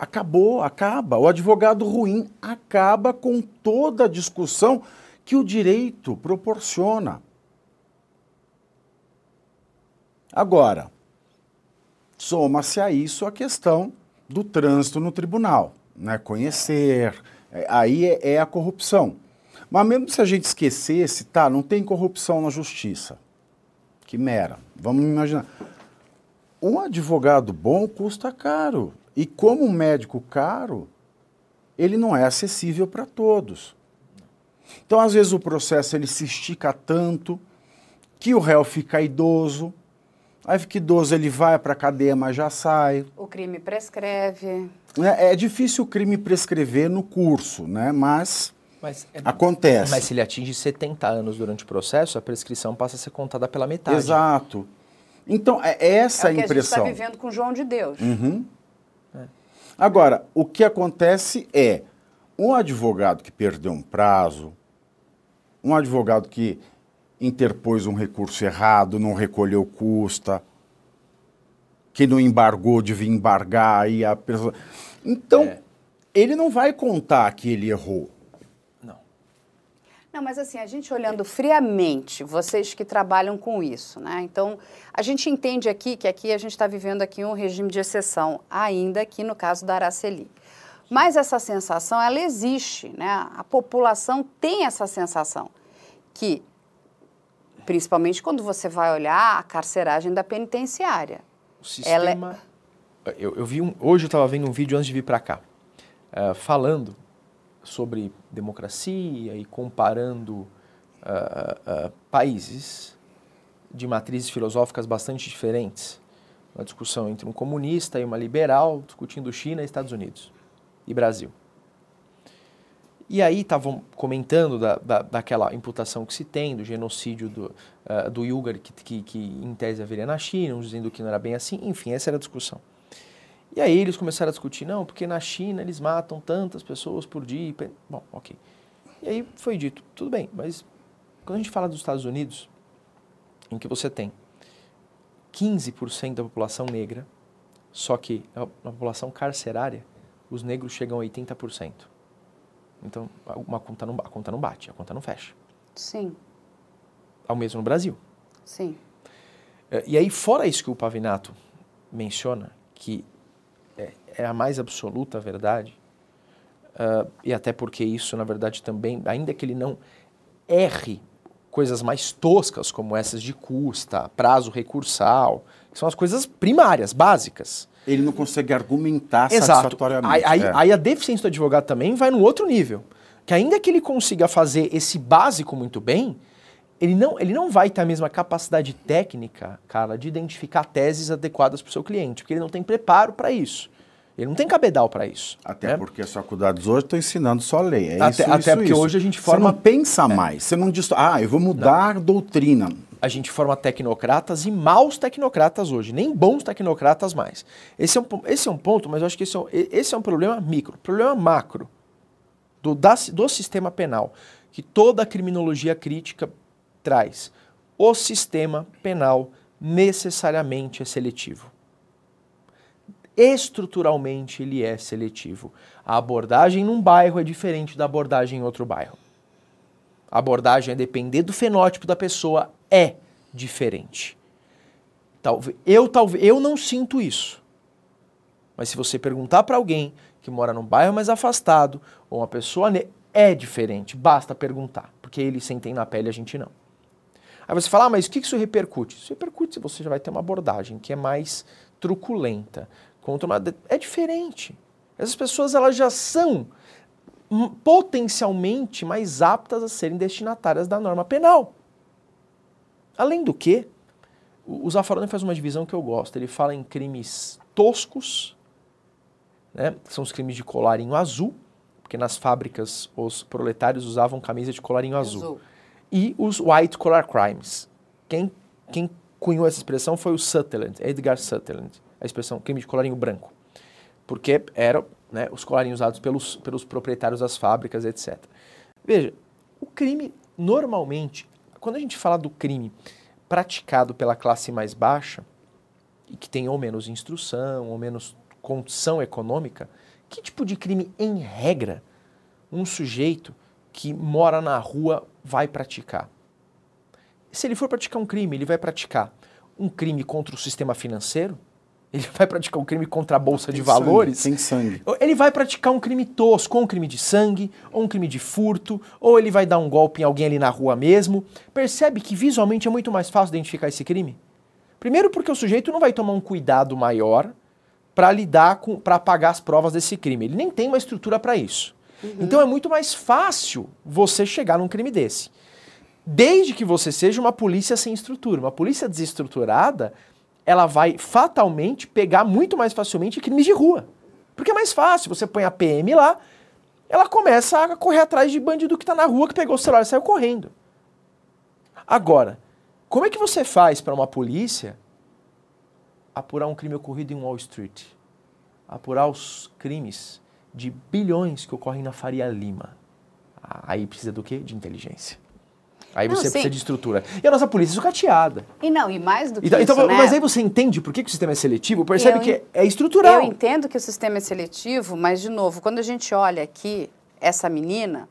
Acabou, acaba. O advogado ruim acaba com toda a discussão que o direito proporciona. Agora, soma-se a isso a questão do trânsito no tribunal, né? conhecer, é, aí é, é a corrupção. Mas mesmo se a gente esquecesse, tá, não tem corrupção na justiça. Que mera. Vamos imaginar. Um advogado bom custa caro. E como um médico caro, ele não é acessível para todos. Então, às vezes, o processo ele se estica tanto que o réu fica idoso. Aí fica idoso, ele vai para a cadeia, mas já sai. O crime prescreve. É, é difícil o crime prescrever no curso, né? Mas, mas é, acontece. Mas se ele atinge 70 anos durante o processo, a prescrição passa a ser contada pela metade. Exato. Então, é essa é a impressão. É a gente está vivendo com João de Deus. Uhum. Agora, o que acontece é um advogado que perdeu um prazo, um advogado que interpôs um recurso errado, não recolheu custa, que não embargou devia embargar, aí a pessoa... Então, É. ele não vai contar que ele errou. Não. Mas assim, a gente olhando friamente, vocês que trabalham com isso, né? Então, a gente entende aqui que aqui a gente está vivendo aqui um regime de exceção, ainda aqui no caso da Araceli. Mas essa sensação, ela existe, né? A população tem essa sensação que, principalmente quando você vai olhar a carceragem da penitenciária, O Ela é- sistema. Eu, eu vi um, hoje eu estava vendo um vídeo antes de vir para cá, eh, falando sobre democracia e comparando ah, ah, países de matrizes filosóficas bastante diferentes. Uma discussão entre um comunista e uma liberal, discutindo China Estados Unidos e Brasil. E aí estavam comentando da, da, daquela imputação que se tem, do genocídio do, ah, do Yugar, que, que, que em tese haveria na China, uns dizendo que não era bem assim, enfim, essa era a discussão. E aí eles começaram a discutir, não, porque na China eles matam tantas pessoas por dia. Bom, ok. E aí foi dito, tudo bem, mas quando a gente fala dos Estados Unidos, em que você tem 15% da população negra, só que na na população carcerária, os negros chegam a 80%. Então, uma conta não, a conta não bate, a conta não fecha. sim, Ao mesmo no Brasil. sim. É, E aí, fora isso que o Pavinato menciona, que é, a mais absoluta verdade, ah, e até porque isso, na verdade, também, ainda que ele não erre coisas mais toscas, como essas de custa, prazo recursal, que são as coisas primárias, básicas. Ele não consegue argumentar Exato. satisfatoriamente. Aí, aí- É. aí a deficiência do advogado também vai no outro nível. Que ainda que ele consiga fazer esse básico muito bem, ele não, ele não vai ter a mesma capacidade técnica, cara, de identificar teses adequadas para o seu cliente, porque ele não tem preparo para isso. Ele não tem cabedal para isso. Até né? porque as faculdades hoje estão ensinando só lei. É Até- isso, até isso, porque isso. hoje a gente Você forma- não pensa mais. Você não diz, ah, eu vou mudar doutrina. a gente forma tecnocratas e maus tecnocratas hoje, nem bons tecnocratas mais. Esse é um, esse é um ponto, mas eu acho que esse é um, esse é um problema micro. Problema macro do, da- do sistema penal, que toda a criminologia crítica traz. O sistema penal necessariamente é seletivo. Estruturalmente ele é seletivo. A abordagem num bairro é diferente da abordagem em outro bairro. A abordagem a depender do fenótipo da pessoa é diferente. Talvez eu talvez eu não sinto isso. Mas se você perguntar para alguém que mora num bairro mais afastado ou uma pessoa é diferente, basta perguntar, porque eles sentem na pele, a gente não. Aí você fala, ah, mas o que isso repercute? Isso repercute se você já vai ter uma abordagem que é mais truculenta, contra uma é diferente. Essas pessoas elas já são potencialmente mais aptas a serem destinatárias da norma penal. Além do que, o o Zaffaroni faz uma divisão que eu gosto. Ele fala em crimes toscos, né, que são os crimes de colarinho azul, porque nas fábricas os proletários usavam camisa de colarinho azul. Azul. E os white collar crimes. Quem, quem cunhou essa expressão foi o Sutherland, Edgar Sutherland, a expressão crime de colarinho branco. Porque eram né, os colarinhos usados pelos, pelos proprietários das fábricas, etc. Veja, o crime, normalmente, quando a gente fala do crime praticado pela classe mais baixa, e que tem ou menos instrução, ou menos condição econômica, que tipo de crime, em regra, um sujeito que mora na rua vai praticar? Se ele for praticar um crime, ele vai praticar um crime contra o sistema financeiro? Ele vai praticar um crime contra a bolsa de Tem sangue, valores? Tem sangue. Ele vai praticar um crime tosco, ou um crime de sangue, ou um crime de furto, ou ele vai dar um golpe em alguém ali na rua mesmo. Percebe que visualmente é muito mais fácil identificar esse crime? Primeiro porque o sujeito não vai tomar um cuidado maior para lidar com, para apagar as provas desse crime. Ele nem tem uma estrutura para isso. Então é muito mais fácil você chegar num crime desse. Desde que você seja uma polícia sem estrutura. Uma polícia desestruturada, ela vai fatalmente pegar muito mais facilmente crimes de rua. Porque é mais fácil, você põe a PM lá, ela começa a correr atrás de bandido que está na rua, que pegou o celular e saiu correndo. Agora, como é que você faz para uma polícia apurar um crime ocorrido em Wall Street? Apurar os crimes de bilhões que ocorrem na Faria Lima. Aí precisa do quê? De inteligência. Aí Não, você precisa de estrutura. E a nossa polícia é sucateada. E não, e mais do que Então, isso, então, né? Mas aí você entende por que, que o sistema é seletivo? Percebe Eu que en- é estrutural. Eu entendo que o sistema é seletivo, mas, de novo, quando a gente olha aqui, essa menina,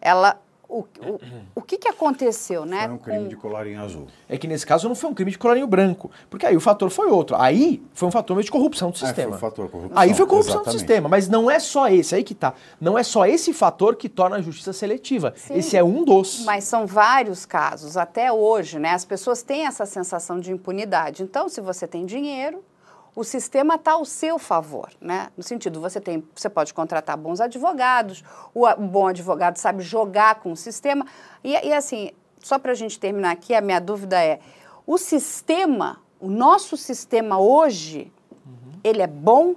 ela. O, o, o que, que aconteceu, né? Foi um crime com- de colarinho azul. É que nesse caso não foi um crime de colarinho branco. Porque aí o fator foi outro. Aí foi um fator mesmo de corrupção do É, sistema. foi o fator corrupção. Aí foi corrupção do exatamente. sistema, mas não é só esse, aí que tá. Não é só esse fator que torna a justiça seletiva. Sim. Esse é um dos. Mas são vários casos, até hoje, né? As pessoas têm essa sensação de impunidade. Então, se você tem dinheiro, o sistema está ao seu favor, né? No sentido, você tem, você pode contratar bons advogados, o, bom advogado sabe jogar com o sistema. E, e assim, só para a gente terminar aqui, a minha dúvida é: o sistema, o nosso sistema hoje, ele é bom?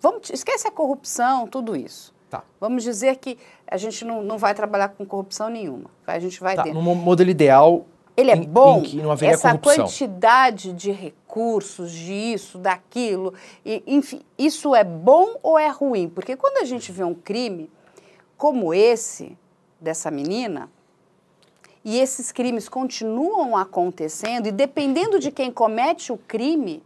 Vamos, esquece a corrupção, tudo isso. Tá. Vamos dizer que a gente não, não vai trabalhar com corrupção nenhuma. A gente vai Tá, dentro. no mo- modelo ideal. Ele é em- bom, em que não haveria essa corrupção. quantidade de recursos, de isso, daquilo, e, enfim, isso é bom ou é ruim? Porque quando a gente vê um crime como esse, dessa menina, e esses crimes continuam acontecendo, e dependendo de quem comete o crime,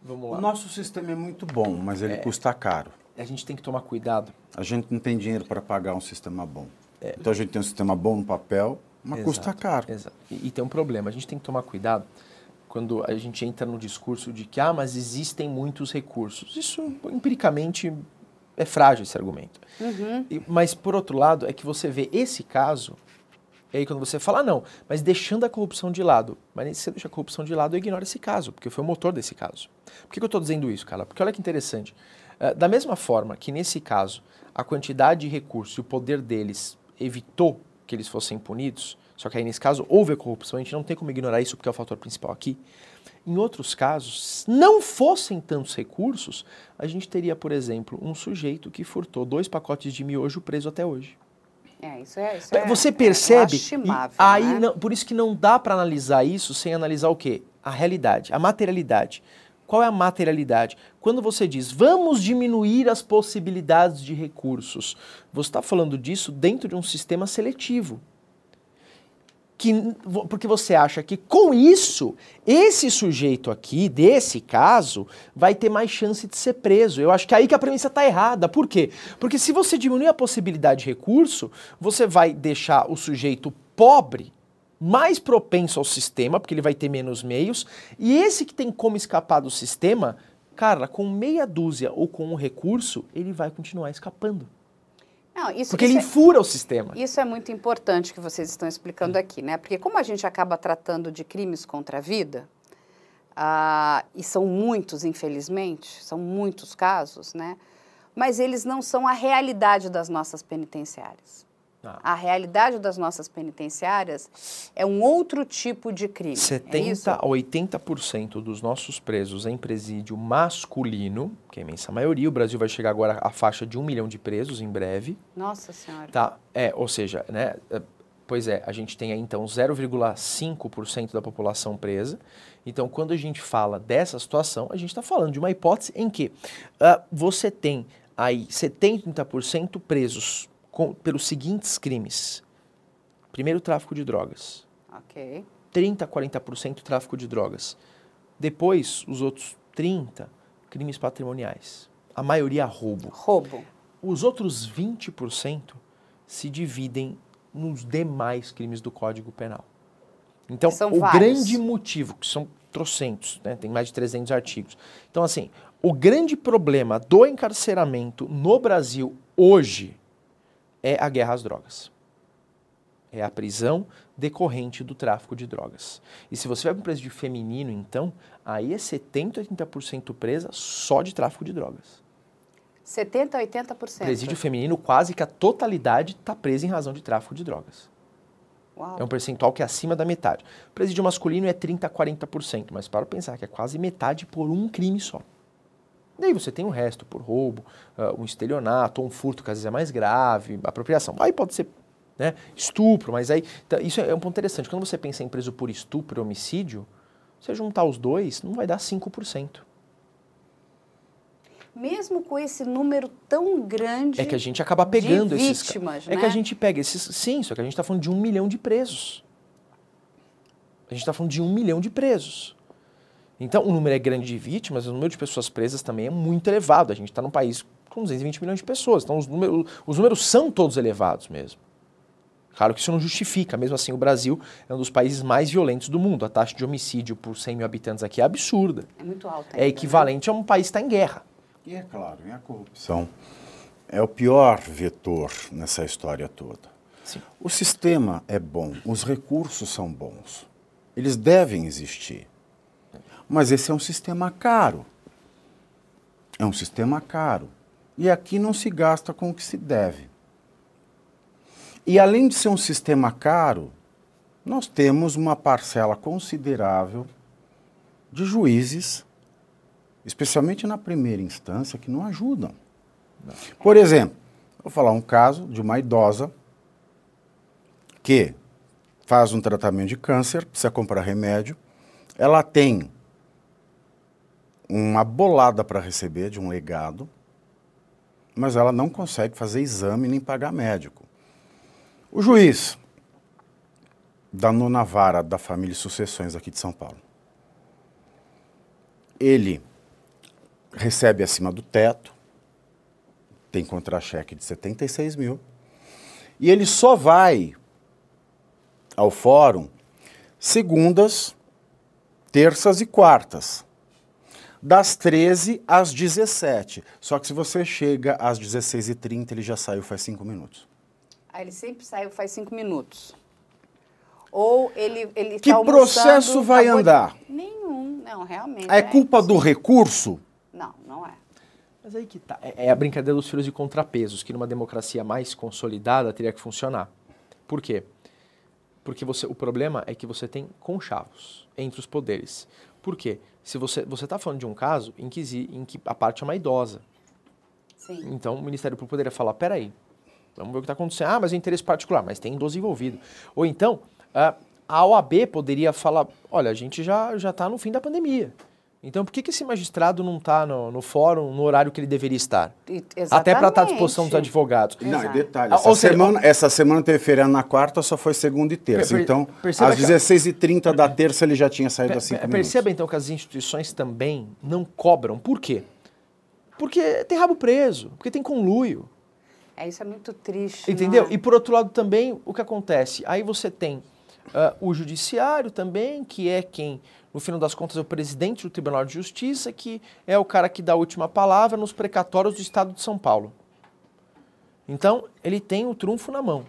Vamos O lá. nosso sistema é muito bom, mas ele custa caro. A gente tem que tomar cuidado. A gente não tem dinheiro para pagar um sistema bom. Então a gente tem um sistema bom no papel, mas custa Exato, caro. Exato. E, e tem um problema, a gente tem que tomar cuidado quando a gente entra no discurso de que, ah, mas existem muitos recursos. Isso, empiricamente, é frágil esse argumento. E- mas, por outro lado, é que você vê esse caso, e aí quando você fala, ah, não, mas deixando a corrupção de lado. Mas se você deixa a corrupção de lado, eu ignoro esse caso, porque foi o motor desse caso. Por que, que eu estou dizendo isso, cara? Porque olha que interessante. Eh, da mesma forma que nesse caso, a quantidade de recursos e o poder deles evitou que eles fossem punidos, só que aí nesse caso houve a corrupção, a gente não tem como ignorar isso porque é o fator principal aqui. Em outros casos, se não fossem tantos recursos, a gente teria, por exemplo, um sujeito que furtou dois pacotes de miojo preso até hoje. é, isso é. Isso é Você é percebe? lastimável, aí, né? não- por isso que não dá para analisar isso sem analisar o quê? A realidade, a materialidade. Qual é a materialidade? Quando você diz vamos diminuir as possibilidades de recursos, você está falando disso dentro de um sistema seletivo. Que, porque você acha que com isso, esse sujeito aqui, desse caso, vai ter mais chance de ser preso. Eu acho que é aí que a premissa está errada. Por quê? Porque se você diminuir a possibilidade de recurso, você vai deixar o sujeito pobre mais propenso ao sistema, porque ele vai ter menos meios, e esse que tem como escapar do sistema, cara, com meia dúzia ou com um recurso, ele vai continuar escapando. Não, isso, Porque isso ele é- fura o sistema. Isso é muito importante que vocês estão explicando aqui, né? Porque como a gente acaba tratando de crimes contra a vida, ah, e são muitos, infelizmente, são muitos casos, né? Mas eles não são a realidade das nossas penitenciárias. Ah. A realidade das nossas penitenciárias é um outro tipo de crime. é isso? 70 a 80% dos nossos presos em presídio masculino, que é a imensa maioria, o Brasil vai chegar agora à faixa de um milhão de presos em breve, Nossa Senhora. tá? É, ou seja, né? é, Pois é, a gente tem aí então 0,5% da população presa. Então, quando a gente fala dessa situação, a gente está falando de uma hipótese em que ah, você tem aí 70% presos com- pelos seguintes crimes. Primeiro, tráfico de drogas. Ok. 30 a 40% tráfico de drogas. Depois, os outros 30 crimes patrimoniais. A maioria roubo. Roubo. Os outros 20% se dividem nos demais crimes do Código Penal. Então, São o vários. grande motivo, que são trocentos, né, tem mais de 300 artigos. Então, assim, o grande problema do encarceramento no Brasil hoje é a guerra às drogas. É a prisão decorrente do tráfico de drogas. E se você vai para um presídio feminino, então, aí é 70, 80% presa só de tráfico de drogas. 70 a 80%. Presídio feminino, quase que a totalidade está presa em razão de tráfico de drogas. Uau. É um percentual que é acima da metade. Presídio masculino é 30 a 40%, mas para pensar que é quase metade por um crime só. Daí você tem o resto, por roubo, ah, um estelionato, ou um furto que às vezes é mais grave, apropriação. Aí pode ser né, estupro, mas aí. tá, isso é um ponto interessante. Quando você pensa em preso por estupro e homicídio, você juntar os dois, não vai dar 5%. mesmo com esse número tão grande É que a gente acaba pegando de esses. vítimas, É né? que a gente pega esses. Sim, só que a gente está falando de um milhão de presos. A gente está falando de um milhão de presos. Então, o número é grande de vítimas, o número de pessoas presas também é muito elevado. A gente está num país com 220 milhões de pessoas. Então, os números, os números são todos elevados mesmo. Claro que isso não justifica. Mesmo assim, o Brasil é um dos países mais violentos do mundo. A taxa de homicídio por 100 mil habitantes aqui é absurda. É muito alta. É equivalente a um país que está em guerra. E é claro, e a corrupção é o pior vetor nessa história toda. Sim. O sistema é bom, os recursos são bons. Eles devem existir. Mas esse é um sistema caro. É um sistema caro. E aqui não se gasta com o que se deve. E além de ser um sistema caro, nós temos uma parcela considerável de juízes, especialmente na primeira instância, que não ajudam. Por exemplo, vou falar um caso de uma idosa que faz um tratamento de câncer, precisa comprar remédio, ela tem uma bolada para receber de um legado, mas ela não consegue fazer exame nem pagar médico. O juiz da nona vara da família sucessões aqui de São Paulo, ele recebe acima do teto, tem contra-cheque de 76 mil, e ele só vai ao fórum segundas, terças e quartas, das 13 às 17. Só que se você chega às 16h30, ele já saiu faz 5 minutos. Aí ele sempre saiu faz cinco minutos. Ou ele ele Que tá processo vai de- andar? Nenhum, não, realmente. É culpa do recurso? Não, não é. Mas aí que tá. É é a brincadeira dos filhos e contrapesos, que numa democracia mais consolidada teria que funcionar. Por quê? Porque você, o problema é que você tem conchavos entre os poderes. Por quê? Se você você está falando de um caso em que, em que a parte é uma idosa. Sim. Então o Ministério Público poderia falar: peraí, vamos ver o que está acontecendo. Ah, mas é interesse particular, mas tem idoso envolvido. Ou então, ah, a OAB poderia falar: olha, a gente já já está no fim da pandemia. Então por que, que esse magistrado não está no, no fórum no horário que ele deveria estar? E- Até para estar à exatamente. disposição dos advogados. Não, e detalhe, Ah, essa, seja, semana, essa semana teve feriado na quarta, só foi segunda e terça. Per- per- então, às que- 16h30 da terça ele já tinha saído Per- às 5 per- minutos. Perceba então que as instituições também não cobram. Por quê? Porque tem rabo preso, porque tem conluio. É, isso é muito triste. Entendeu? é? E por outro lado também, o que acontece? Aí você tem ah, o judiciário também, que é quem, no final das contas, é o presidente do Tribunal de Justiça, que é o cara que dá a última palavra nos precatórios do Estado de São Paulo. Então, ele tem o trunfo na mão,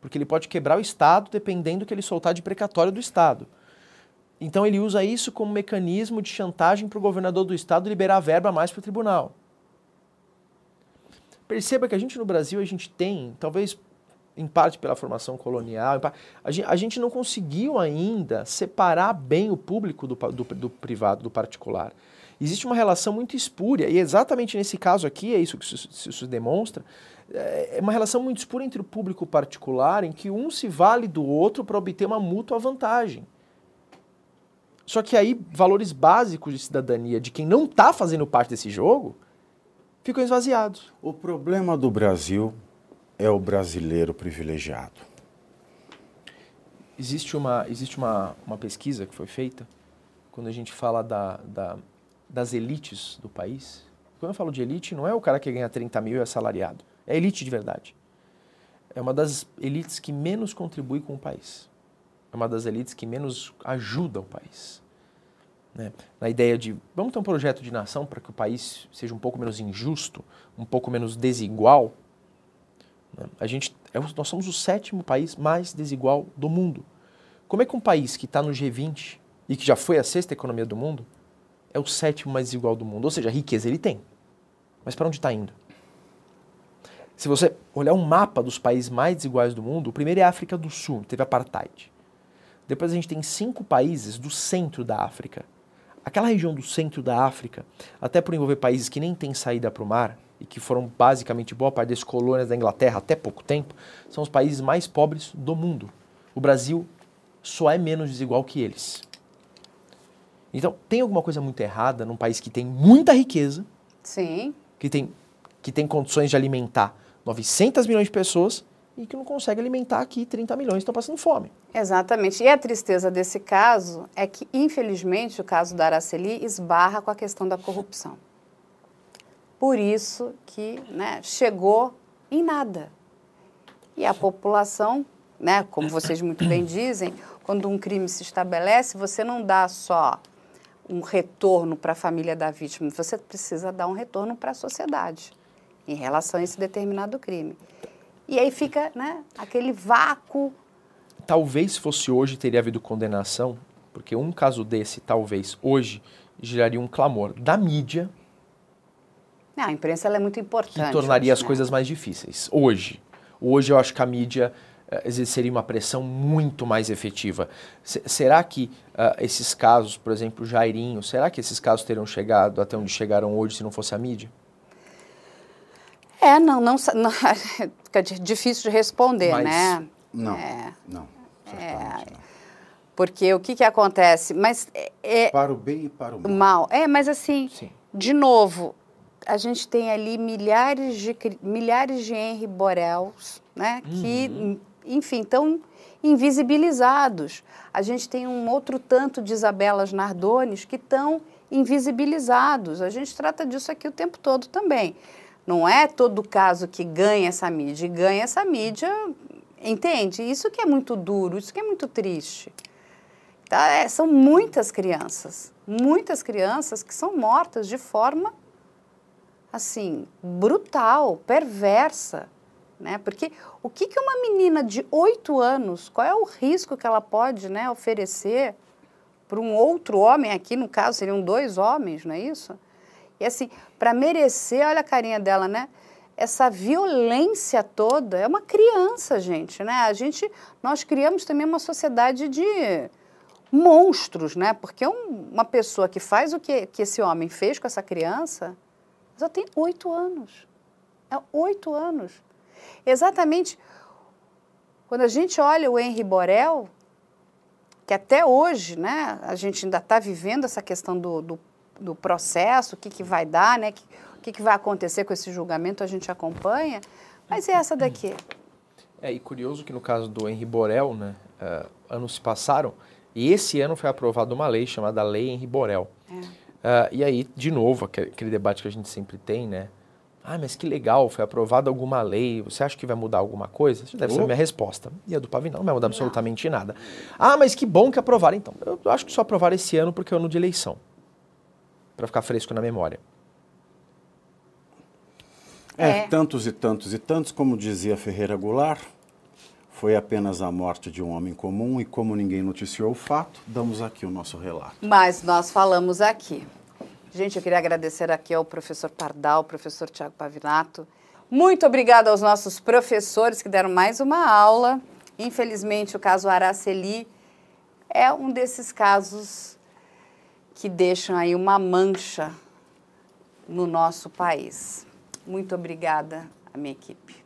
porque ele pode quebrar o Estado dependendo do que ele soltar de precatório do Estado. Então, ele usa isso como mecanismo de chantagem para o governador do Estado liberar verba mais para o tribunal. Perceba que a gente no Brasil, a gente tem, talvez em parte pela formação colonial, a gente, não conseguiu ainda separar bem o público do, do, do privado, do particular. Existe uma relação muito espúria, e exatamente nesse caso aqui, é isso que isso, isso demonstra, é uma relação muito espúria entre o público e o particular, em que um se vale do outro para obter uma mútua vantagem. Só que aí, valores básicos de cidadania de quem não está fazendo parte desse jogo ficam esvaziados. O problema do Brasil é o brasileiro privilegiado. Existe uma, existe uma, uma pesquisa que foi feita quando a gente fala da, da- das elites do país. Quando eu falo de elite, não é o cara que ganha 30 mil e é assalariado. É elite de verdade. É uma das elites que menos contribui com o país. É uma das elites que menos ajuda o país. né? Na ideia de vamos ter um projeto de nação para que o país seja um pouco menos injusto, um pouco menos desigual. A gente, é nós somos o sétimo país mais desigual do mundo. Como é que um país que está no G20 e que já foi a sexta economia do mundo é o sétimo mais desigual do mundo? Ou seja, riqueza ele tem. Mas para onde está indo? Se você olhar um mapa dos países mais desiguais do mundo, o primeiro é a África do Sul, teve apartheid. Depois a gente tem cinco países do centro da África. Aquela região do centro da África, até por envolver países que nem têm saída para o mar e que foram basicamente boa parte das colônias da Inglaterra até pouco tempo, são os países mais pobres do mundo. O Brasil só é menos desigual que eles. Então, tem alguma coisa muito errada num país que tem muita riqueza, Sim. que tem, que tem condições de alimentar 900 milhões de pessoas e que não consegue alimentar aqui 30 milhões que estão passando fome. Exatamente. E a tristeza desse caso é que, infelizmente, o caso da Araceli esbarra com a questão da corrupção. Por isso que né, chegou em nada. E a população, né, como vocês muito bem [COUGHS] dizem, quando um crime se estabelece, você não dá só um retorno para a família da vítima, você precisa dar um retorno para a sociedade em relação a esse determinado crime. E aí fica né, aquele vácuo. Talvez fosse hoje teria havido condenação, porque um caso desse, talvez hoje, geraria um clamor da mídia. Não, a imprensa é muito importante. Que tornaria hoje, as né? coisas mais difíceis. Hoje. Hoje eu acho que a mídia uh, exerceria uma pressão muito mais efetiva. S será que uh, esses casos, por exemplo, Jairinho, será que esses casos teriam chegado até onde chegaram hoje se não fosse a mídia? É, não, não, não [LAUGHS] fica difícil de responder, Mas, né? Não, é, não, é, não. Porque o que, que acontece? Mas é, é, para o bem e para o mal. mal. É, mas assim, Sim. de novo, a gente tem ali milhares de milhares de Henry Borels, né? Que, Uhum. enfim, estão invisibilizados. A gente tem um outro tanto de Isabelas Nardones que estão invisibilizados. A gente trata disso aqui o tempo todo também. Não é todo caso que ganha essa mídia. E ganha essa mídia, entende? Isso que é muito duro, isso que é muito triste. Tá? É, são muitas crianças, muitas crianças que são mortas de forma, assim, brutal, perversa. Né? Porque o que, que uma menina de oito anos, qual é o risco que ela pode né, oferecer para um outro homem, aqui no caso seriam dois homens, não é isso? E assim, para merecer, olha a carinha dela, né? Essa violência toda, é uma criança, gente, né? A gente, nós criamos também uma sociedade de monstros, né? Porque um, uma pessoa que faz o que, que esse homem fez com essa criança, só tem oito anos. É oito anos. Exatamente quando a gente olha o Henri Borel, que até hoje, né, a gente ainda está vivendo essa questão do, do, do processo, o que, que vai dar, né, que, o que, que vai acontecer com esse julgamento, a gente acompanha, mas é essa daqui. É, e curioso que no caso do Henri Borel, né, uh, anos se passaram, e esse ano foi aprovada uma lei chamada Lei Henri Borel. É. Uh, e aí, de novo, aquele, debate que a gente sempre tem, né? Ah, mas que legal, foi aprovada alguma lei, você acha que vai mudar alguma coisa? Isso deve ser a minha resposta. E a do Pavinão não vai mudar absolutamente nada. Ah, mas que bom que aprovaram. Então, eu acho que só aprovaram esse ano porque é ano de eleição. Para ficar fresco na memória. É, É. tantos e tantos e tantos, como dizia Ferreira Goulart, foi apenas a morte de um homem comum e como ninguém noticiou o fato, damos aqui o nosso relato. Mas nós falamos aqui. Gente, eu queria agradecer aqui ao professor Pardal, ao professor Tiago Pavinato. Muito obrigada aos nossos professores que deram mais uma aula. Infelizmente, o caso Araceli é um desses casos que deixam aí uma mancha no nosso país. Muito obrigada à minha equipe.